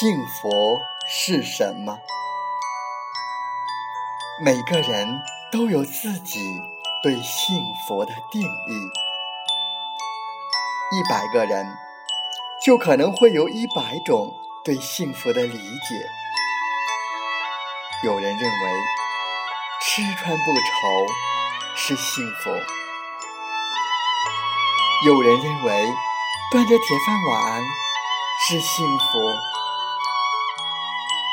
幸福是什么？每个人都有自己对幸福的定义。一百个人，就可能会有一百种对幸福的理解。有人认为吃穿不愁是幸福，有人认为端着铁饭碗是幸福，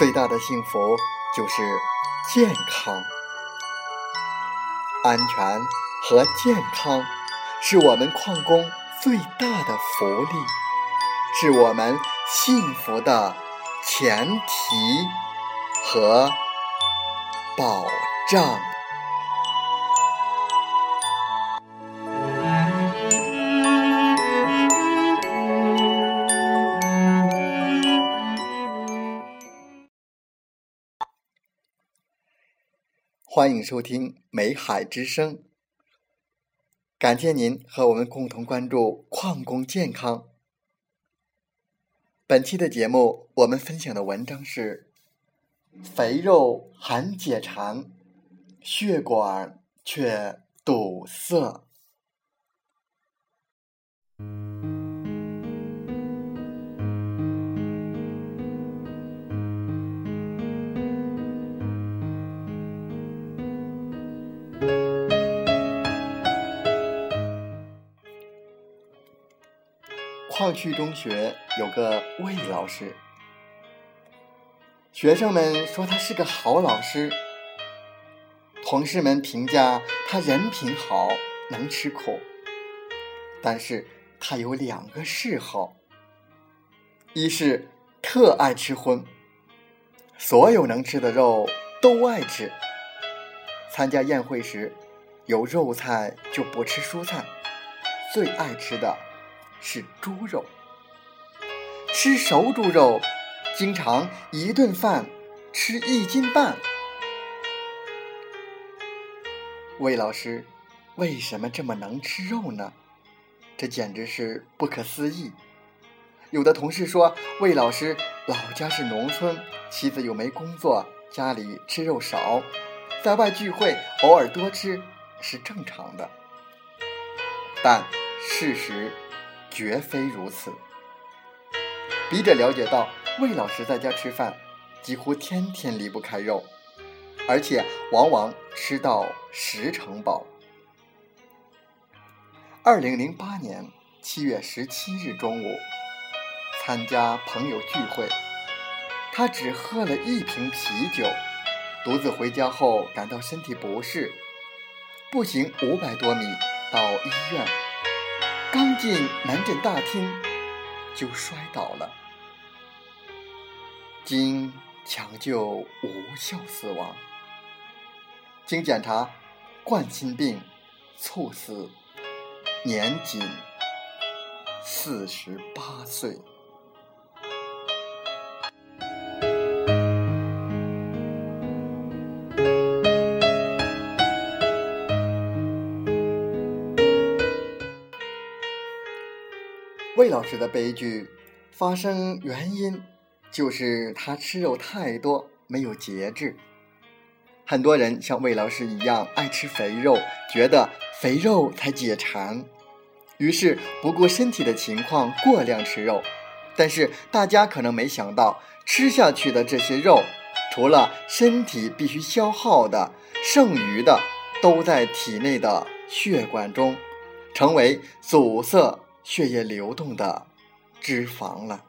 最大的幸福就是健康。安全和健康是我们矿工最大的福利，是我们幸福的前提和。保障。欢迎收听《美海之声》，感谢您和我们共同关注矿工健康。本期的节目，我们分享的文章是。肥肉含解馋，血管却堵塞。矿区中学有个魏老师。学生们说他是个好老师，同事们评价他人品好，能吃苦。但是他有两个嗜好：一是特爱吃荤，所有能吃的肉都爱吃。参加宴会时，有肉菜就不吃蔬菜，最爱吃的是猪肉，吃熟猪肉。经常一顿饭吃一斤半。魏老师为什么这么能吃肉呢？这简直是不可思议。有的同事说，魏老师老家是农村，妻子又没工作，家里吃肉少，在外聚会偶尔多吃是正常的。但事实绝非如此。笔者了解到。魏老师在家吃饭，几乎天天离不开肉，而且往往吃到十成饱。二零零八年七月十七日中午，参加朋友聚会，他只喝了一瓶啤酒，独自回家后感到身体不适，步行五百多米到医院，刚进门诊大厅就摔倒了。经抢救无效死亡。经检查，冠心病猝死，年仅四十八岁。魏老师的悲剧发生原因。就是他吃肉太多，没有节制。很多人像魏老师一样爱吃肥肉，觉得肥肉才解馋，于是不顾身体的情况过量吃肉。但是大家可能没想到，吃下去的这些肉，除了身体必须消耗的，剩余的都在体内的血管中，成为阻塞血液流动的脂肪了。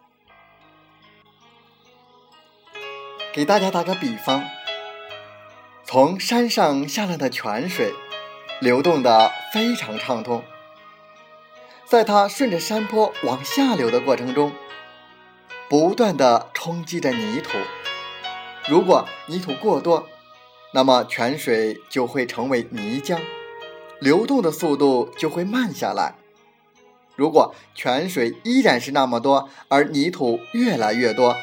给大家打个比方，从山上下来的泉水，流动的非常畅通。在它顺着山坡往下流的过程中，不断的冲击着泥土，如果泥土过多，那么泉水就会成为泥浆，流动的速度就会慢下来。如果泉水依然是那么多，而泥土越来越多，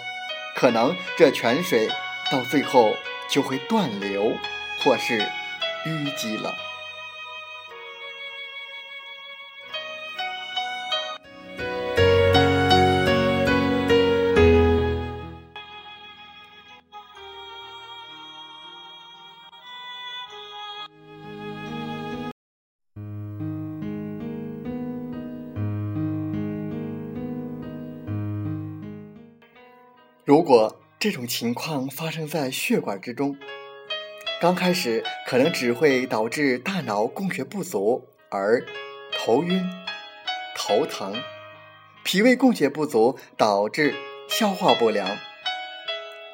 可能这泉水到最后就会断流，或是淤积了。如果这种情况发生在血管之中，刚开始可能只会导致大脑供血不足而头晕、头疼；脾胃供血不足导致消化不良。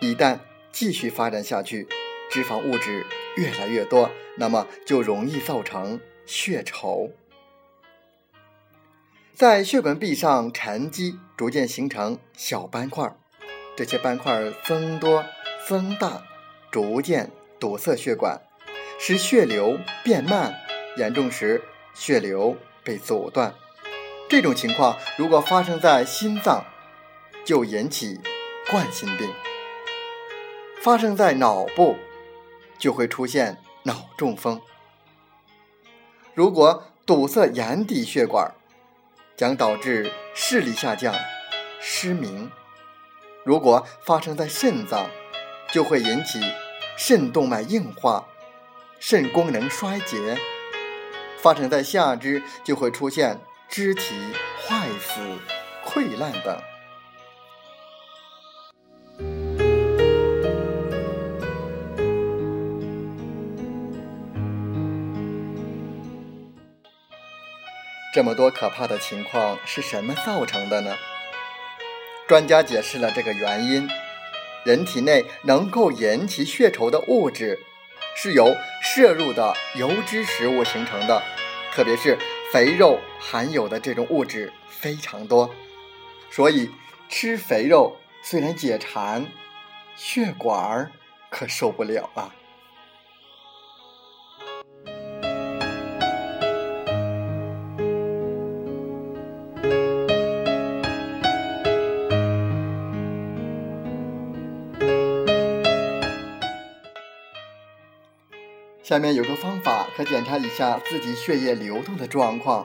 一旦继续发展下去，脂肪物质越来越多，那么就容易造成血稠，在血管壁上沉积，逐渐形成小斑块。这些斑块增多、增大，逐渐堵塞血管，使血流变慢，严重时血流被阻断。这种情况如果发生在心脏，就引起冠心病；发生在脑部，就会出现脑中风。如果堵塞眼底血管，将导致视力下降、失明。如果发生在肾脏，就会引起肾动脉硬化、肾功能衰竭；发生在下肢，就会出现肢体坏死、溃烂等。这么多可怕的情况是什么造成的呢？专家解释了这个原因：人体内能够引起血稠的物质，是由摄入的油脂食物形成的，特别是肥肉含有的这种物质非常多，所以吃肥肉虽然解馋，血管儿可受不了啊。下面有个方法可检查一下自己血液流动的状况，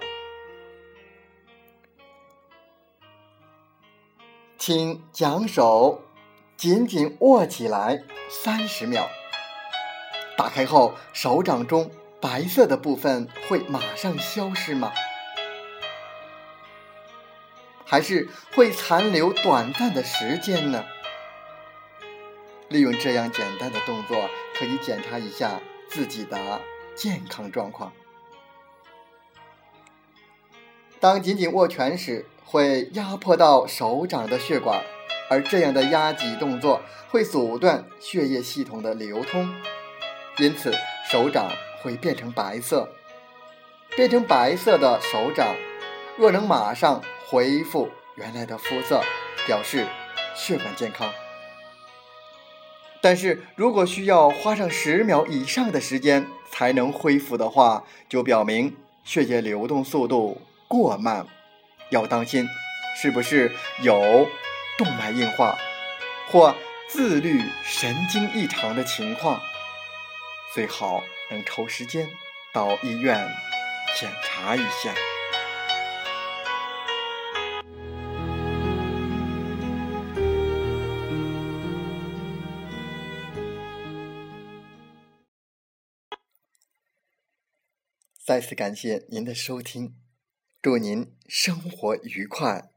请将手紧紧握起来三十秒，打开后手掌中白色的部分会马上消失吗？还是会残留短暂的时间呢？利用这样简单的动作，可以检查一下。自己的健康状况。当紧紧握拳时，会压迫到手掌的血管，而这样的压挤动作会阻断血液系统的流通，因此手掌会变成白色。变成白色的手掌，若能马上恢复原来的肤色，表示血管健康。但是如果需要花上十秒以上的时间才能恢复的话，就表明血液流动速度过慢，要当心是不是有动脉硬化或自律神经异常的情况，最好能抽时间到医院检查一下。再次感谢您的收听，祝您生活愉快，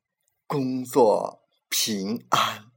工作平安。